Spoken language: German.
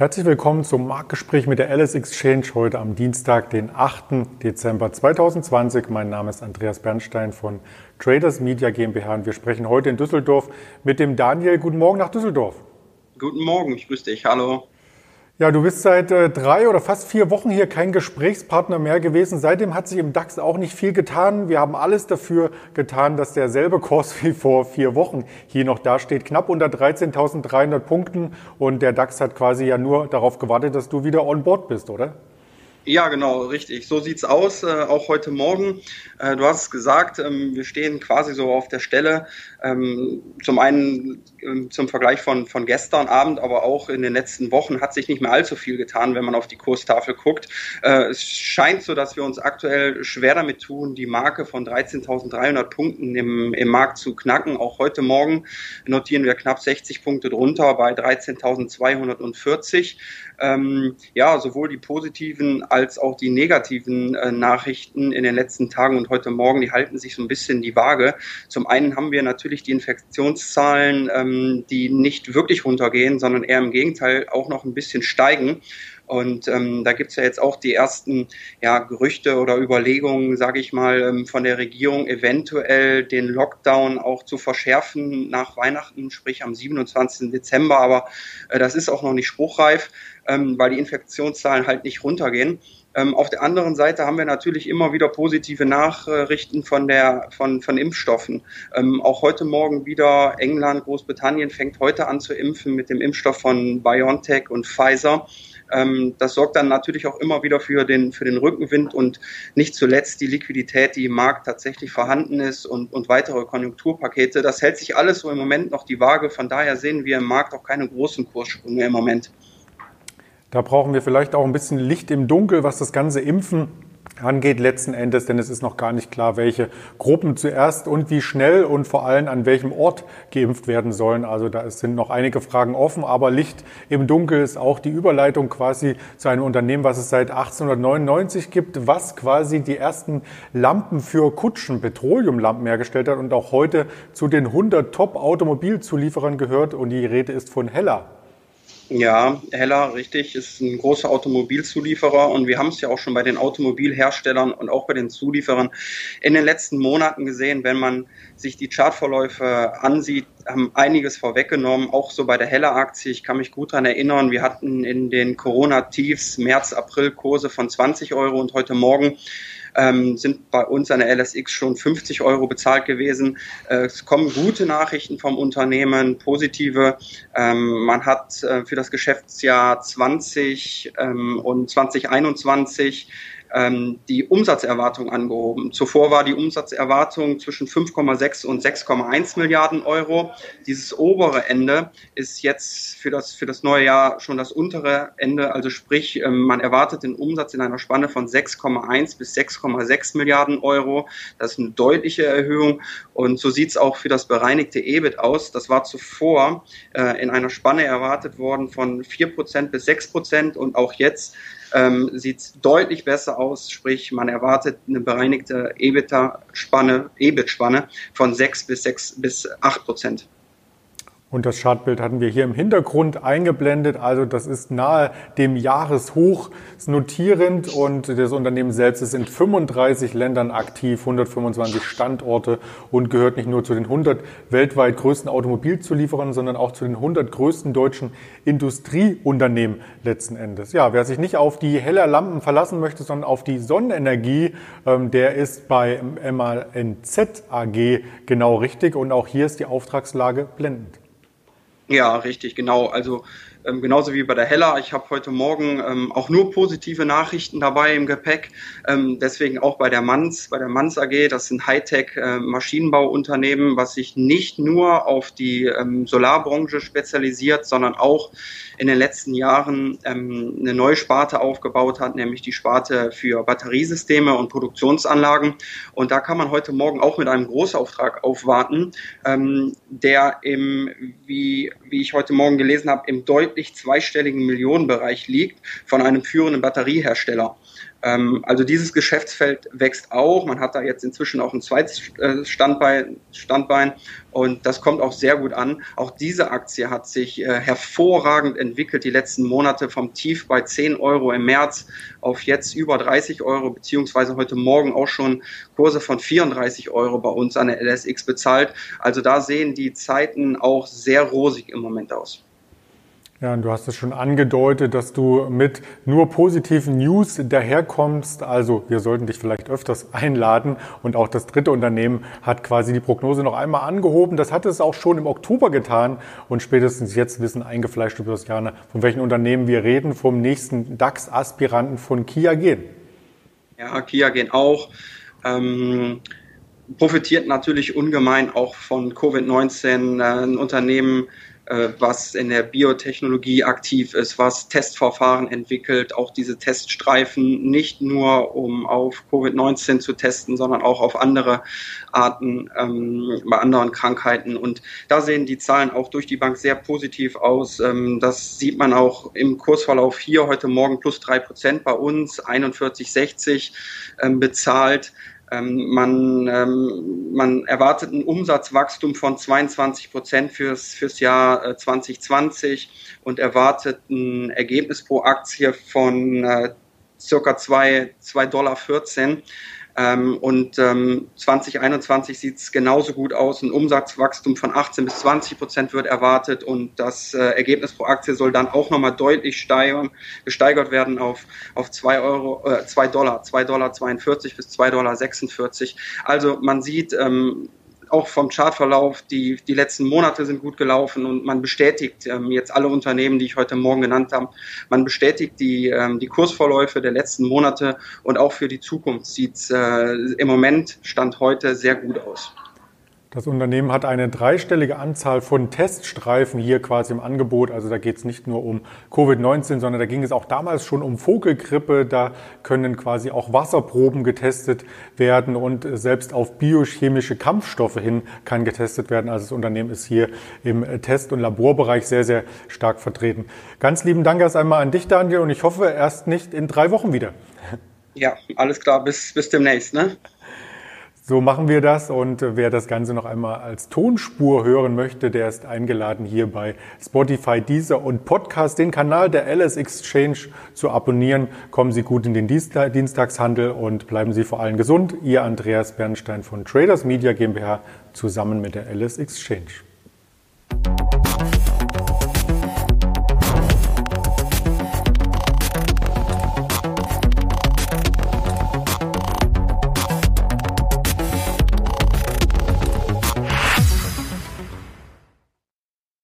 Herzlich willkommen zum Marktgespräch mit der Alice Exchange heute am Dienstag, den 8. Dezember 2020. Mein Name ist Andreas Bernstein von Traders Media GmbH und wir sprechen heute in Düsseldorf mit dem Daniel. Guten Morgen nach Düsseldorf. Guten Morgen, ich grüße dich. Hallo. Ja, du bist seit äh, drei oder fast vier Wochen hier kein Gesprächspartner mehr gewesen. Seitdem hat sich im DAX auch nicht viel getan. Wir haben alles dafür getan, dass derselbe Kurs wie vor vier Wochen hier noch dasteht. Knapp unter 13.300 Punkten. Und der DAX hat quasi ja nur darauf gewartet, dass du wieder on board bist, oder? Ja, genau, richtig. So sieht's aus, äh, auch heute Morgen. Äh, du hast es gesagt, ähm, wir stehen quasi so auf der Stelle. Ähm, zum einen zum Vergleich von, von gestern Abend, aber auch in den letzten Wochen hat sich nicht mehr allzu viel getan, wenn man auf die Kurstafel guckt. Äh, es scheint so, dass wir uns aktuell schwer damit tun, die Marke von 13.300 Punkten im, im Markt zu knacken. Auch heute Morgen notieren wir knapp 60 Punkte drunter bei 13.240. Ähm, ja, sowohl die positiven als auch die negativen äh, Nachrichten in den letzten Tagen und heute Morgen, die halten sich so ein bisschen die Waage. Zum einen haben wir natürlich die Infektionszahlen, ähm, die nicht wirklich runtergehen, sondern eher im Gegenteil auch noch ein bisschen steigen. Und ähm, da gibt's ja jetzt auch die ersten ja, Gerüchte oder Überlegungen, sage ich mal, ähm, von der Regierung, eventuell den Lockdown auch zu verschärfen nach Weihnachten, sprich am 27. Dezember. Aber äh, das ist auch noch nicht spruchreif, ähm, weil die Infektionszahlen halt nicht runtergehen. Ähm, auf der anderen Seite haben wir natürlich immer wieder positive Nachrichten von der von von Impfstoffen. Ähm, auch heute Morgen wieder England, Großbritannien fängt heute an zu impfen mit dem Impfstoff von BioNTech und Pfizer. Ähm, das sorgt dann natürlich auch immer wieder für den, für den Rückenwind und nicht zuletzt die Liquidität, die im Markt tatsächlich vorhanden ist und, und weitere Konjunkturpakete. Das hält sich alles so im Moment noch die Waage. Von daher sehen wir im Markt auch keine großen Kurssprünge im Moment. Da brauchen wir vielleicht auch ein bisschen Licht im Dunkel, was das ganze Impfen angeht letzten Endes, denn es ist noch gar nicht klar, welche Gruppen zuerst und wie schnell und vor allem an welchem Ort geimpft werden sollen. Also da sind noch einige Fragen offen, aber Licht im Dunkel ist auch die Überleitung quasi zu einem Unternehmen, was es seit 1899 gibt, was quasi die ersten Lampen für Kutschen, Petroleumlampen hergestellt hat und auch heute zu den 100 Top-Automobilzulieferern gehört und die Rede ist von Hella. Ja, Heller, richtig, ist ein großer Automobilzulieferer und wir haben es ja auch schon bei den Automobilherstellern und auch bei den Zulieferern in den letzten Monaten gesehen, wenn man sich die Chartverläufe ansieht, haben einiges vorweggenommen, auch so bei der Heller-Aktie. Ich kann mich gut daran erinnern, wir hatten in den Corona-Tiefs März, April Kurse von 20 Euro und heute Morgen ähm, sind bei uns an der LSX schon 50 Euro bezahlt gewesen. Äh, es kommen gute Nachrichten vom Unternehmen, positive. Ähm, man hat äh, für das Geschäftsjahr 20 ähm, und 2021 ähm, die Umsatzerwartung angehoben. Zuvor war die Umsatzerwartung zwischen 5,6 und 6,1 Milliarden Euro. Dieses obere Ende ist jetzt für das, für das neue Jahr schon das untere Ende. Also sprich, ähm, man erwartet den Umsatz in einer Spanne von 6,1 bis 6,6 Milliarden Euro. Das ist eine deutliche Erhöhung. Und so sieht es auch für das bereinigte EBIT aus. Das war zuvor äh, in einer Spanne erwartet worden von 4 Prozent bis 6 Prozent und auch jetzt ähm, sieht deutlich besser aus, sprich man erwartet eine bereinigte EBIT-Spanne von 6 bis 6 bis 8 Prozent. Und das Chartbild hatten wir hier im Hintergrund eingeblendet. Also das ist nahe dem Jahreshoch notierend und das Unternehmen selbst ist in 35 Ländern aktiv, 125 Standorte und gehört nicht nur zu den 100 weltweit größten Automobilzulieferern, sondern auch zu den 100 größten deutschen Industrieunternehmen letzten Endes. Ja, wer sich nicht auf die heller Lampen verlassen möchte, sondern auf die Sonnenenergie, ähm, der ist bei MANZ AG genau richtig und auch hier ist die Auftragslage blendend. Ja, richtig, genau. Also ähm, genauso wie bei der Hella. Ich habe heute Morgen ähm, auch nur positive Nachrichten dabei im Gepäck. Ähm, deswegen auch bei der Manns, bei der Manns AG. Das sind Hightech-Maschinenbauunternehmen, äh, was sich nicht nur auf die ähm, Solarbranche spezialisiert, sondern auch in den letzten Jahren ähm, eine neue Sparte aufgebaut hat, nämlich die Sparte für Batteriesysteme und Produktionsanlagen. Und da kann man heute Morgen auch mit einem Großauftrag aufwarten, ähm, der im, wie, wie ich heute Morgen gelesen habe, im deutlich zweistelligen Millionenbereich liegt von einem führenden Batteriehersteller. Ähm, also dieses Geschäftsfeld wächst auch. Man hat da jetzt inzwischen auch ein zweites äh, Standbein, Standbein und das kommt auch sehr gut an. Auch diese Aktie hat sich äh, hervorragend entwickelt die letzten Monate vom Tief bei 10 Euro im März auf jetzt über 30 Euro, beziehungsweise heute Morgen auch schon Kurse von 34 Euro bei uns an der LSX bezahlt. Also da sehen die Zeiten auch sehr rosig im Moment aus. Ja, und du hast es schon angedeutet, dass du mit nur positiven News daherkommst. Also wir sollten dich vielleicht öfters einladen. Und auch das dritte Unternehmen hat quasi die Prognose noch einmal angehoben. Das hat es auch schon im Oktober getan. Und spätestens jetzt wissen eingefleischte Börsianer, von welchen Unternehmen wir reden. Vom nächsten DAX-Aspiranten von Kia gehen. Ja, Kia gehen auch. Ähm profitiert natürlich ungemein auch von Covid-19. Äh, ein Unternehmen was in der Biotechnologie aktiv ist, was Testverfahren entwickelt, auch diese Teststreifen nicht nur um auf Covid-19 zu testen, sondern auch auf andere Arten, ähm, bei anderen Krankheiten. Und da sehen die Zahlen auch durch die Bank sehr positiv aus. Ähm, das sieht man auch im Kursverlauf hier heute Morgen plus drei Prozent bei uns, 41,60 ähm, bezahlt. Ähm, man, ähm, man erwartet ein Umsatzwachstum von 22 Prozent fürs, fürs Jahr äh, 2020 und erwartet ein Ergebnis pro Aktie von äh, circa 2,14 Dollar. Ähm, und ähm, 2021 sieht es genauso gut aus. Ein Umsatzwachstum von 18 bis 20 Prozent wird erwartet und das äh, Ergebnis pro Aktie soll dann auch nochmal deutlich steigern, gesteigert werden auf, auf 2 Euro, äh, 2 Dollar, 2 Dollar 42 bis 2 Dollar 46. Also man sieht, ähm, auch vom Chartverlauf, die, die letzten Monate sind gut gelaufen und man bestätigt ähm, jetzt alle Unternehmen, die ich heute Morgen genannt habe, man bestätigt die, ähm, die Kursvorläufe der letzten Monate und auch für die Zukunft sieht es äh, im Moment, Stand heute, sehr gut aus. Das Unternehmen hat eine dreistellige Anzahl von Teststreifen hier quasi im Angebot. Also da geht es nicht nur um Covid-19, sondern da ging es auch damals schon um Vogelgrippe. Da können quasi auch Wasserproben getestet werden und selbst auf biochemische Kampfstoffe hin kann getestet werden. Also das Unternehmen ist hier im Test- und Laborbereich sehr, sehr stark vertreten. Ganz lieben Dank erst einmal an dich, Daniel, und ich hoffe erst nicht in drei Wochen wieder. Ja, alles klar, bis, bis demnächst. Ne? So machen wir das und wer das Ganze noch einmal als Tonspur hören möchte, der ist eingeladen hier bei Spotify, Deezer und Podcast den Kanal der LS Exchange zu abonnieren. Kommen Sie gut in den Dienstagshandel und bleiben Sie vor allem gesund. Ihr Andreas Bernstein von Traders Media GmbH zusammen mit der LS Exchange.